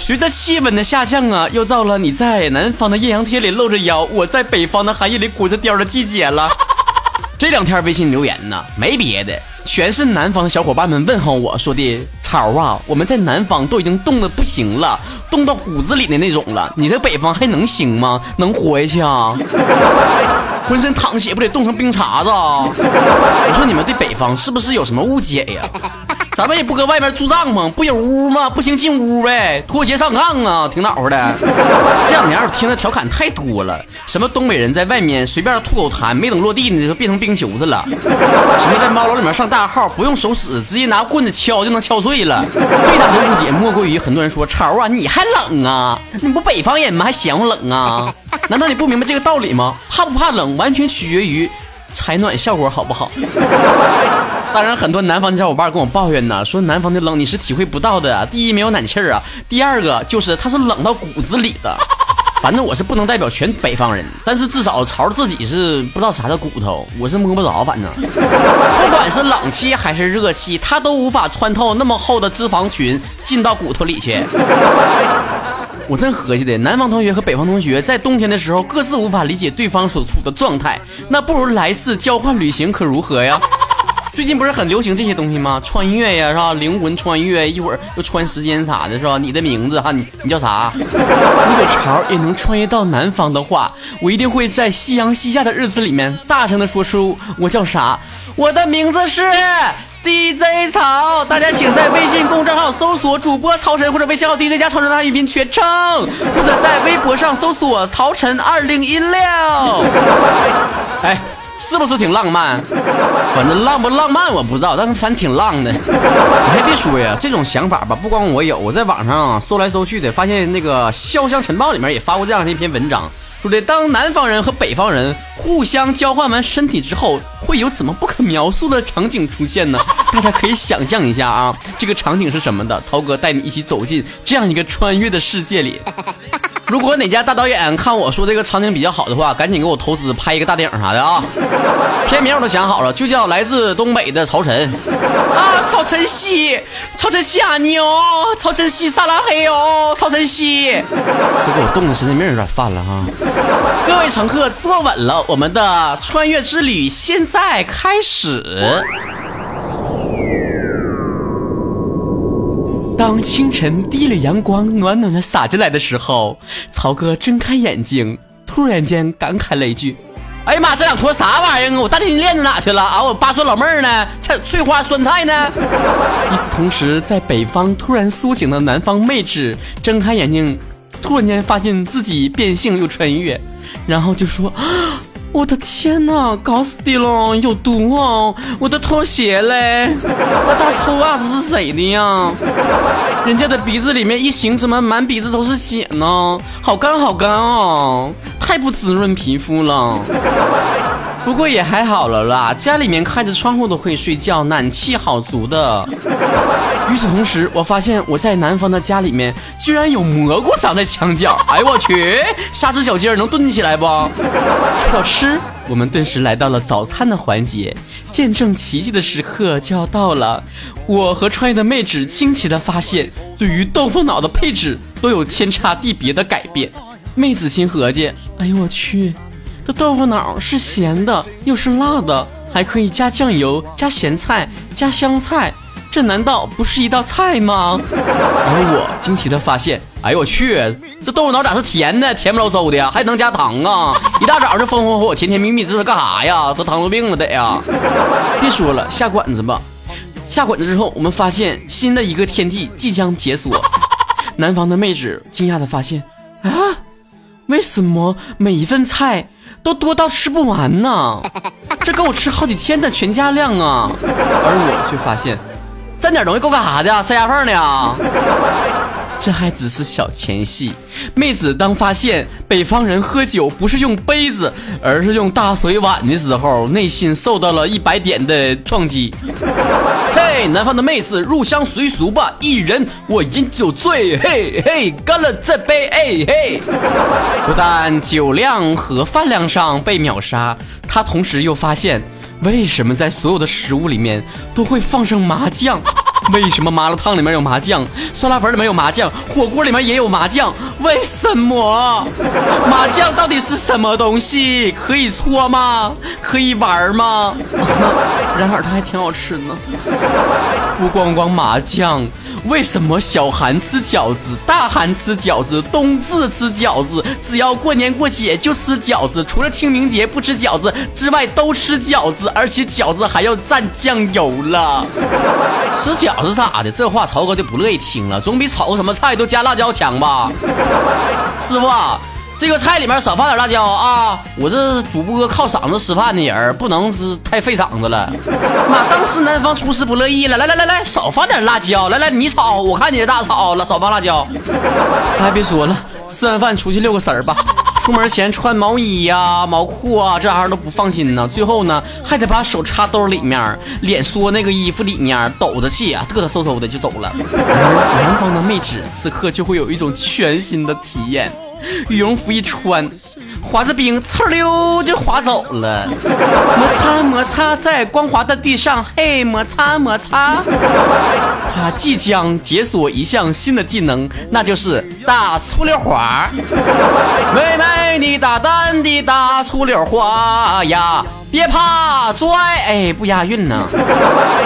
随着气温的下降啊，又到了你在南方的艳阳天里露着腰，我在北方的寒夜里裹着貂的季节了。这两天微信留言呢，没别的，全是南方的小伙伴们问候我说的：“超啊，我们在南方都已经冻得不行了，冻到骨子里的那种了，你在北方还能行吗？能活下去啊？浑身淌血不得冻成冰碴子？啊 我说你们对北方是不是有什么误解呀？”咱们也不搁外面住帐篷，不有屋吗？不行进屋呗，拖鞋上炕啊，挺暖和的。这两年我听的调侃太多了，什么东北人在外面随便吐口痰，没等落地呢就变成冰球子了；什么在猫楼里面上大号不用手使，直接拿棍子敲就能敲碎了。最大的误解莫过于很多人说超啊，你还冷啊？你不北方人吗？还嫌我冷啊？难道你不明白这个道理吗？怕不怕冷完全取决于采暖效果好不好。当然，很多南方的小伙伴跟我抱怨呢，说南方的冷你是体会不到的。第一，没有暖气儿啊；第二个就是它是冷到骨子里的。反正我是不能代表全北方人，但是至少朝自己是不知道啥叫骨头，我是摸不着。反正不管是冷气还是热气，它都无法穿透那么厚的脂肪群进到骨头里去。我真合计的，南方同学和北方同学在冬天的时候各自无法理解对方所处的状态，那不如来次交换旅行可如何呀？最近不是很流行这些东西吗？穿越呀，是吧？灵魂穿越，一会儿又穿时间啥的，是吧？你的名字哈，你你叫啥？如果潮也能穿越到南方的话，我一定会在夕阳西下的日子里面，大声的说出我叫啥。我的名字是 DJ 草，大家请在微信公众号搜索主播曹晨，或者微信号 DJ 加曹晨大语音全称，或者在微博上搜索曹晨二零一六。哎。是不是挺浪漫？反正浪不浪漫我不知道，但是反正挺浪的。你 还别说呀，这种想法吧，不光我有，我在网上搜来搜去的，发现那个《潇湘晨报》里面也发过这样的一篇文章，说的当南方人和北方人互相交换完身体之后，会有怎么不可描述的场景出现呢？大家可以想象一下啊，这个场景是什么的？曹哥带你一起走进这样一个穿越的世界里。如果哪家大导演看我说这个场景比较好的话，赶紧给我投资拍一个大电影啥的啊！片名我都想好了，就叫《来自东北的曹晨》啊，曹晨曦，曹晨曦啊你哦，曹晨曦撒拉嘿哦，曹晨曦，这给我冻的神经病有点犯了哈！各位乘客坐稳了，我们的穿越之旅现在开始。当清晨第一缕阳光暖暖的洒进来的时候，曹哥睁开眼睛，突然间感慨了一句：“哎呀妈，这两坨啥玩意儿啊？我大金链子哪去了啊？我八蒜老妹儿呢？菜翠花酸菜呢？” 与此同时，在北方突然苏醒的南方妹纸睁开眼睛，突然间发现自己变性又穿越，然后就说。啊我的天哪，搞死的了，有毒哦！我的拖鞋嘞，那大臭袜子是谁的呀？人家的鼻子里面一擤，怎么满鼻子都是血呢？好干好干哦，太不滋润皮肤了。不过也还好了啦，家里面开着窗户都可以睡觉，暖气好足的。与此同时，我发现我在南方的家里面居然有蘑菇长在墙角。哎呦我去，下只小鸡儿能炖起来不？说到吃，我们顿时来到了早餐的环节，见证奇迹的时刻就要到了。我和穿越的妹纸惊奇的发现，对于豆腐脑的配置都有天差地别的改变。妹子心合计，哎呦我去。这豆腐脑是咸的，又是辣的，还可以加酱油、加咸菜、加香菜，这难道不是一道菜吗？而我惊奇的发现，哎呦我去，这豆腐脑咋是甜的，甜不溜嗖的呀，还能加糖啊！一大早就风风火火、甜甜蜜蜜，这是干啥呀？得糖尿病了得呀！别说了，下馆子吧。下馆子之后，我们发现新的一个天地即将解锁。南方的妹纸惊讶的发现，啊，为什么每一份菜？都多到吃不完呢，这够我吃好几天的全家量啊！而我却发现，蘸点东西够干啥的？塞牙缝的呀？这还只是小前戏。妹子当发现北方人喝酒不是用杯子，而是用大水碗的时候，内心受到了一百点的撞击。嘿，南方的妹子入乡随俗吧，一人我饮酒醉，嘿嘿，干了这杯，哎嘿。不但酒量和饭量上被秒杀，他同时又发现，为什么在所有的食物里面都会放上麻酱？为什么麻辣烫里面有麻酱，酸辣粉里面有麻酱，火锅里面也有麻酱？为什么？麻酱到底是什么东西？可以搓吗？可以玩吗？然而它还挺好吃呢。不光光麻酱。为什么小寒吃饺子，大寒吃饺子，冬至吃饺子，只要过年过节就吃饺子，除了清明节不吃饺子之外都吃饺子，而且饺子还要蘸酱油了。吃饺子咋的？这话曹哥就不乐意听了，总比炒个什么菜都加辣椒强吧？师傅。这个菜里面少放点辣椒啊！我这主播靠嗓子吃饭的人，不能是太费嗓子了。妈，当时南方厨师不乐意了，来来来来，少放点辣椒，来来你炒，我看你大炒了，少放辣椒。这还别说了，吃完饭出去遛个神儿吧。出门前穿毛衣呀、毛裤啊，这玩意儿都不放心呢。最后呢，还得把手插兜里面，脸缩那个衣服里面，抖着气啊，嘚嘚嗖嗖的就走了。而南方的妹纸此刻就会有一种全新的体验。羽绒服一穿，滑着冰，呲溜就滑走了。摩擦摩擦在光滑的地上，嘿，摩擦摩擦。他即将解锁一项新的技能，那就是大粗溜滑。妹妹，你大胆地大粗溜滑呀！别怕，拽，哎，不押韵呢。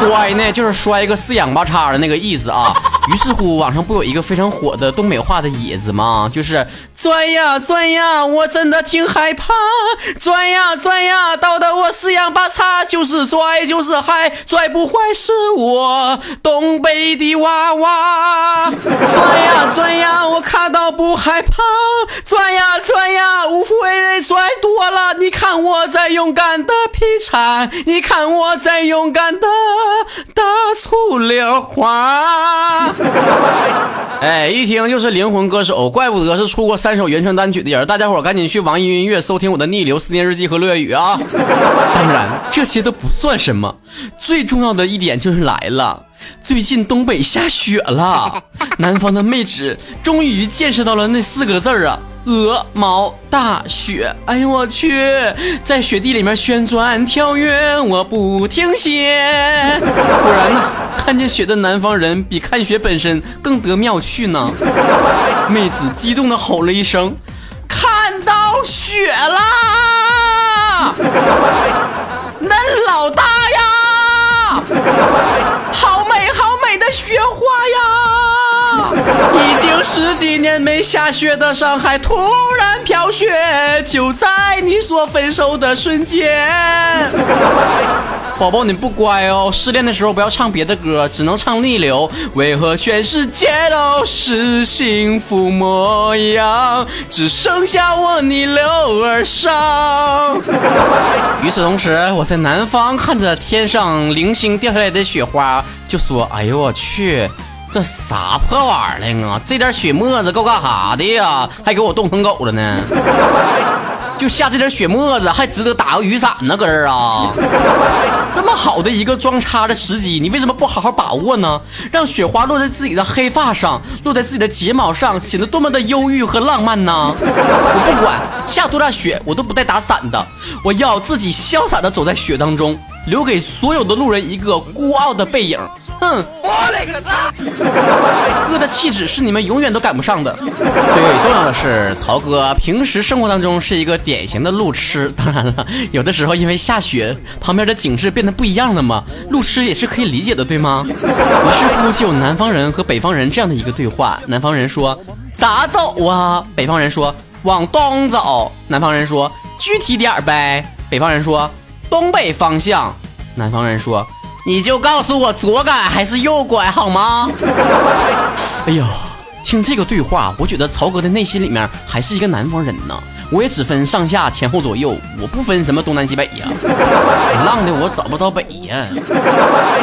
拽呢，就是摔个四仰八叉的那个意思啊。于是乎，网上不有一个非常火的东北话的野子吗？就是拽呀拽呀，我真的挺害怕。拽呀拽呀，倒得我四仰八叉，就是拽就是嗨，拽不坏是我东北的娃娃。拽呀拽呀，我看到不害怕。转呀转呀，无非拽多了，你看我在勇敢的劈柴，你看我在勇敢的大粗溜花。哎，一听就是灵魂歌手，怪不得是出过三首原创单曲的人。大家伙赶紧去网易云音乐收听我的《逆流思念日记》和《落月雨》啊！当然，这些都不算什么，最重要的一点就是来了，最近东北下雪了，南方的妹纸终于见识到了那四个字儿啊。鹅毛大雪，哎呦我去，在雪地里面旋转跳跃，我不停歇。果然呢，看见雪的南方人比看雪本身更得妙趣呢。妹子激动的吼了一声：“看到雪啦！恁老大呀，雪花呀！”已经十几年没下雪的上海突然飘雪，就在你说分手的瞬间。宝宝你不乖哦，失恋的时候不要唱别的歌，只能唱逆流。为何全世界都是幸福模样，只剩下我逆流而上？与此同时，我在南方看着天上零星掉下来的雪花，就说：“哎呦我去！”这啥破玩意儿啊！这点雪沫子够干啥的呀？还给我冻成狗了呢！就下这点雪沫子，还值得打个雨伞呢？搁这儿啊！这么好的一个装叉的时机，你为什么不好好把握呢？让雪花落在自己的黑发上，落在自己的睫毛上，显得多么的忧郁和浪漫呢？我不管下多大雪，我都不带打伞的，我要自己潇洒的走在雪当中。留给所有的路人一个孤傲的背影。哼！我勒个擦！哥的气质是你们永远都赶不上的。最重要的是，曹哥平时生活当中是一个典型的路痴。当然了，有的时候因为下雪，旁边的景致变得不一样了嘛，路痴也是可以理解的，对吗？于是乎，就有南方人和北方人这样的一个对话。南方人说：“咋走啊？”北方人说：“往东走。”南方人说：“具体点儿呗。”北方人说。东北方向，南方人说：“你就告诉我左拐还是右拐好吗？” 哎呦，听这个对话，我觉得曹哥的内心里面还是一个南方人呢。我也只分上下前后左右，我不分什么东南西北呀。浪的我找不到北呀。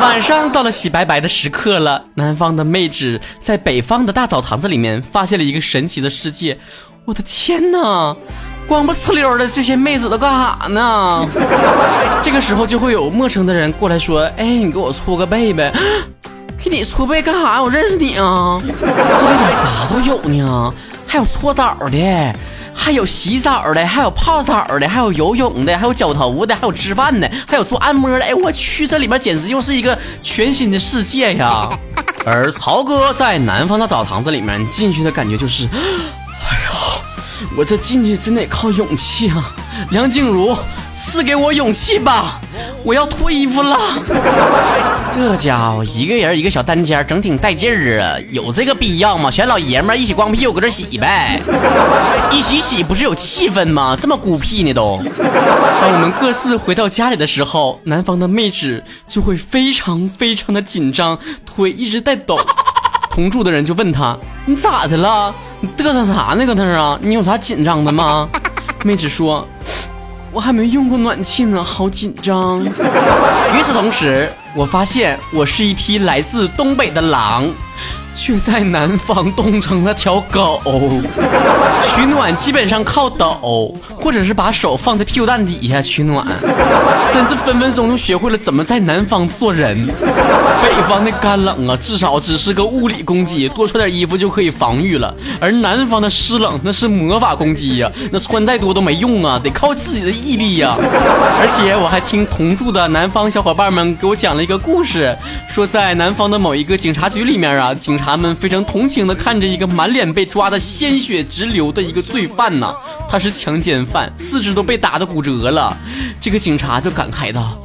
晚上到了洗白白的时刻了，南方的妹纸在北方的大澡堂子里面发现了一个神奇的世界。我的天哪！光不呲溜的这些妹子都干啥呢？这个时候就会有陌生的人过来说：“哎，你给我搓个背呗。”给你搓背干啥？我认识你啊！这里咋啥都有呢？还有搓澡的，还有洗澡的，还有泡澡的，还有游泳的，还有绞头的，还有吃饭的，还有做按摩的。哎，我去，这里面简直就是一个全新的世界呀！而曹哥在南方的澡堂子里面进去的感觉就是，我这进去真得靠勇气啊！梁静茹，赐给我勇气吧！我要脱衣服了。这家伙一个人一个小单间，整挺带劲儿啊！有这个必要吗？全老爷们一起光屁股搁这洗呗，一起洗不是有气氛吗？这么孤僻呢都。当我们各自回到家里的时候，南方的妹纸就会非常非常的紧张，腿一直在抖。同住的人就问他：“你咋的了？你嘚瑟啥呢？搁那啊？你有啥紧张的吗？”妹子说。我还没用过暖气呢，好紧张。与此同时，我发现我是一匹来自东北的狼。却在南方冻成了条狗，取暖基本上靠抖，或者是把手放在屁股蛋底下取暖，真是分分钟就学会了怎么在南方做人。北方的干冷啊，至少只是个物理攻击，多穿点衣服就可以防御了；而南方的湿冷那是魔法攻击呀，那穿再多都没用啊，得靠自己的毅力呀。而且我还听同住的南方小伙伴们给我讲了一个故事，说在南方的某一个警察局里面啊，警察。他们非常同情的看着一个满脸被抓的鲜血直流的一个罪犯呢，他是强奸犯，四肢都被打的骨折了。这个警察就感慨道：“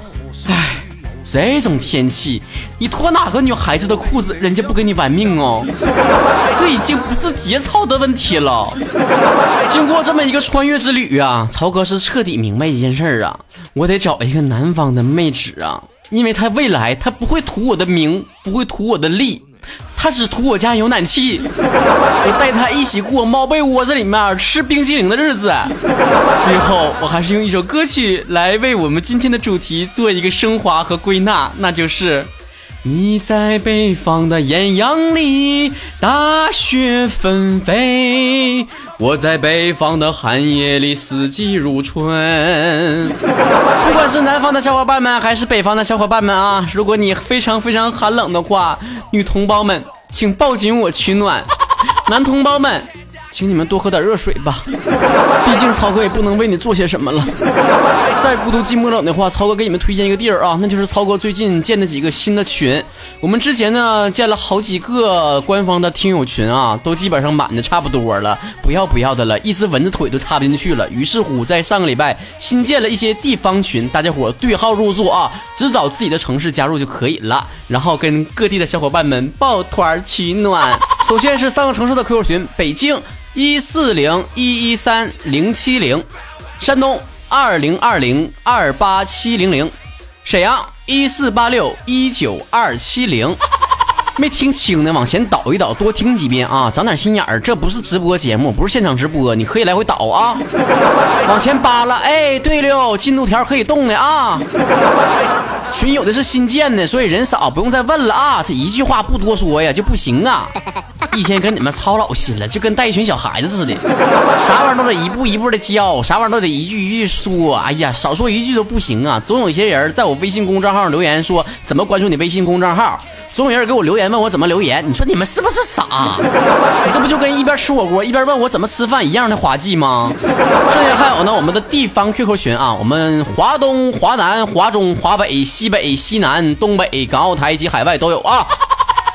哎，这种天气，你脱哪个女孩子的裤子，人家不给你玩命哦？这已经不是节操的问题了。”经过这么一个穿越之旅啊，曹哥是彻底明白一件事儿啊，我得找一个南方的妹纸啊，因为他未来他不会图我的名，不会图我的利。他只图我家有暖气，我带他一起过猫被窝子里面吃冰淇淋的日子。最后，我还是用一首歌曲来为我们今天的主题做一个升华和归纳，那就是。你在北方的艳阳里，大雪纷飞；我在北方的寒夜里，四季如春。不管是南方的小伙伴们，还是北方的小伙伴们啊，如果你非常非常寒冷的话，女同胞们，请抱紧我取暖；男同胞们。请你们多喝点热水吧，毕竟曹哥也不能为你做些什么了。再孤独寂寞冷的话，曹哥给你们推荐一个地儿啊，那就是曹哥最近建的几个新的群。我们之前呢建了好几个官方的听友群啊，都基本上满的差不多了，不要不要的了，一只蚊子腿都插不进去了。于是乎，在上个礼拜新建了一些地方群，大家伙对号入座啊，只找自己的城市加入就可以了，然后跟各地的小伙伴们抱团取暖。首先是三个城市的 QQ 群，北京。一四零一一三零七零，山东二零二零二八七零零，沈阳一四八六一九二七零，没听清呢，往前倒一倒，多听几遍啊，长点心眼儿。这不是直播节目，不是现场直播，你可以来回倒啊。往前扒拉，哎，对了，进度条可以动的啊。群有的是新建的，所以人少，不用再问了啊。这一句话不多说呀，就不行啊。一天跟你们操老心了，就跟带一群小孩子似的，啥玩意儿都得一步一步的教，啥玩意儿都得一句一句说。哎呀，少说一句都不行啊！总有一些人在我微信公众号留言说怎么关注你微信公众号，总有人给我留言问我怎么留言。你说你们是不是傻？这不就跟一边吃火锅一边问我怎么吃饭一样的滑稽吗？剩下还有呢，我们的地方 QQ 群啊，我们华东、华南、华中、华北、西北、西南、东北、港澳台及海外都有啊。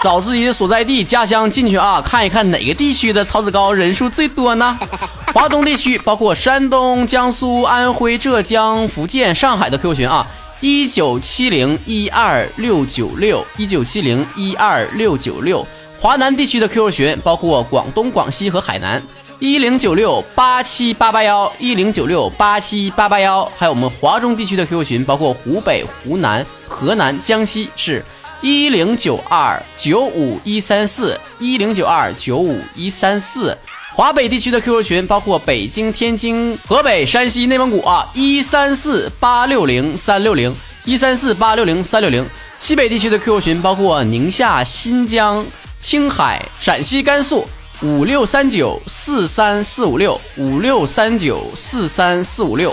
找自己的所在地、家乡进去啊，看一看哪个地区的曹子高人数最多呢？华东地区包括山东、江苏、安徽、浙江、福建、上海的 QQ 群啊，一九七零一二六九六一九七零一二六九六。华南地区的 QQ 群包括广东、广西和海南，一零九六八七八八幺一零九六八七八八幺。还有我们华中地区的 QQ 群包括湖北、湖南、河南、江西是。一零九二九五一三四一零九二九五一三四，华北地区的 QQ 群包括北京、天津、河北、山西、内蒙古啊，一三四八六零三六零一三四八六零三六零。西北地区的 QQ 群包括宁夏、新疆、青海、陕西、甘肃，五六三九四三四五六五六三九四三四五六。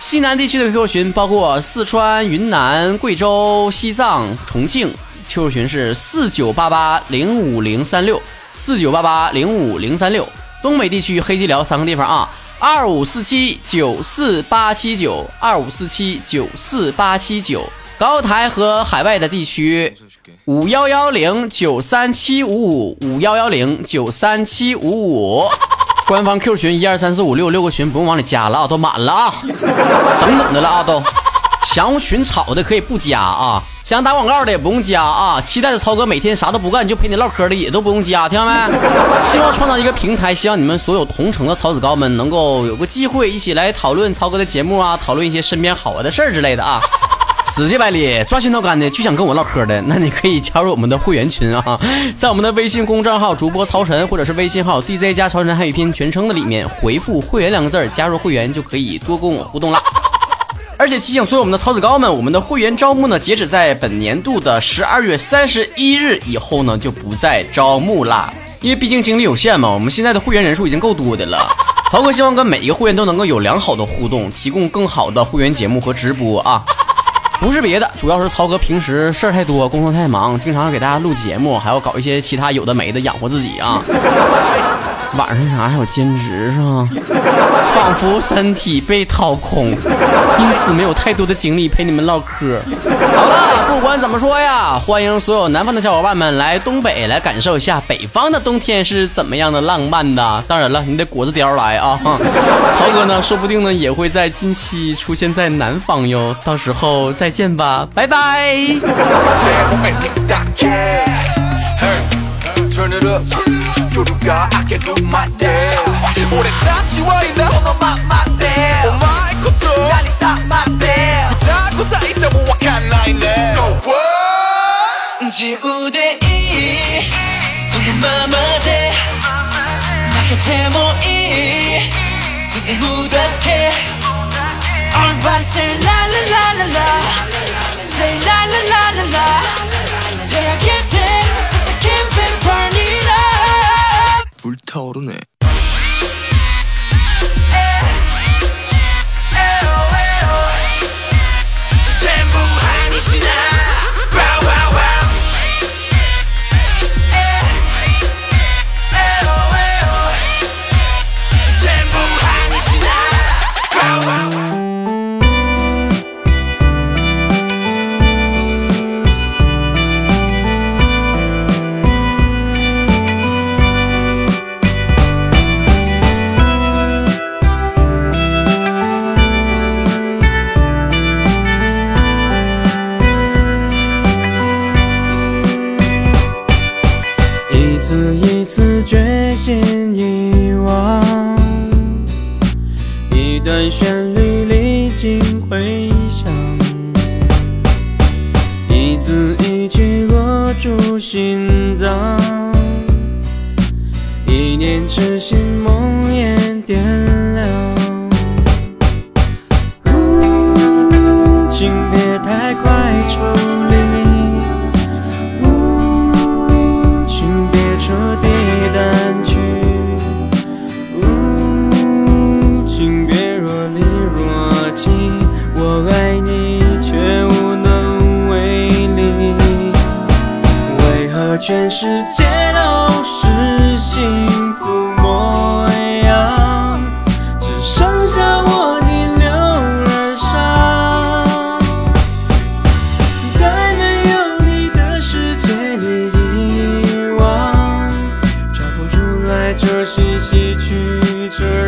西南地区的 QQ 群包括四川、云南、贵州、西藏、重庆，QQ 群是四九八八零五零三六四九八八零五零三六。东北地区黑吉辽三个地方啊，二五四七九四八七九二五四七九四八七九，高台和海外的地区五幺幺零九三七五五五幺幺零九三七五五，官方 Q 群一二三四五六六个群不用往里加了啊，都满了啊，等等的了啊都。想群吵的可以不加啊，想打广告的也不用加啊。期待着曹哥每天啥都不干就陪你唠嗑的也都不用加，听到没？希望创造一个平台，希望你们所有同城的曹子高们能够有个机会一起来讨论曹哥的节目啊，讨论一些身边好玩的事儿之类的啊。死乞白赖、抓心挠肝的就想跟我唠嗑的，那你可以加入我们的会员群啊，在我们的微信公众号主播曹晨或者是微信号 DJ 加曹晨汉语拼音全称的里面回复“会员”两个字加入会员就可以多跟我互动了。而且提醒所有我们的曹子高们，我们的会员招募呢，截止在本年度的十二月三十一日以后呢，就不再招募啦。因为毕竟精力有限嘛，我们现在的会员人数已经够多的了。曹哥希望跟每一个会员都能够有良好的互动，提供更好的会员节目和直播啊。不是别的，主要是曹哥平时事儿太多，工作太忙，经常给大家录节目，还要搞一些其他有的没的养活自己啊。晚上啥还有兼职是吧？仿佛身体被掏空，因此没有太多的精力陪你们唠嗑。好了，不管怎么说呀，欢迎所有南方的小伙伴们来东北来感受一下北方的冬天是怎么样的浪漫的。当然了，你得裹着貂来啊！曹哥呢，说不定呢也会在近期出现在南方哟。到时候再见吧，拜拜。turn it up 夜が明けるまで。俺たちはいなこのままで。お前こそ。何様でふざ答えてもわかんないね。So what? 自由でいい。そのままで。負けてもいい。進むだけ。Everybody say la la la la la Say la la la la la 타오르네. 전부 아니시나 请别太快抽离，呜，请别彻底淡去，呜，请别若离若即，我爱你却无能为力，为何全世界？这嬉戏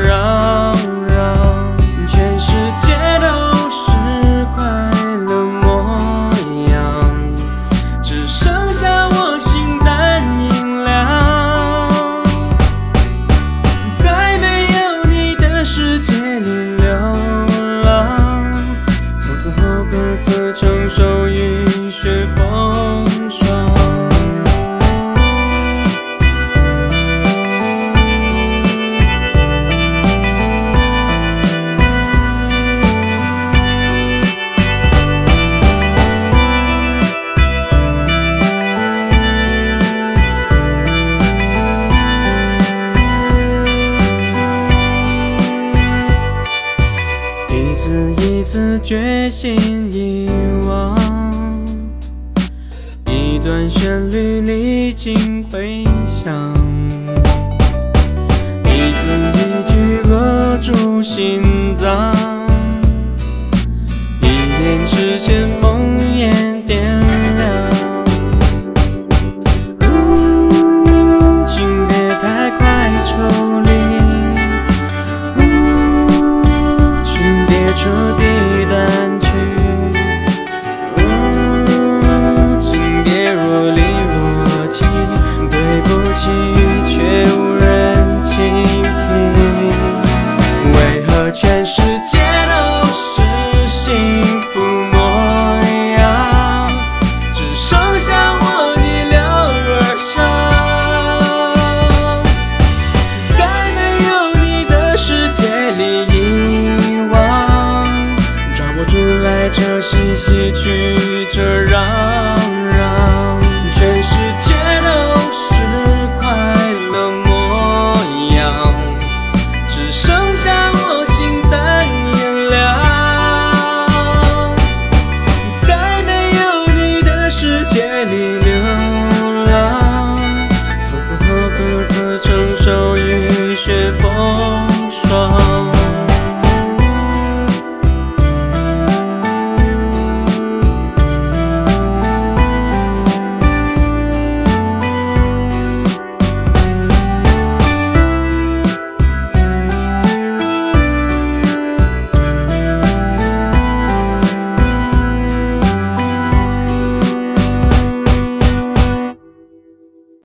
决心遗忘，一段旋律历经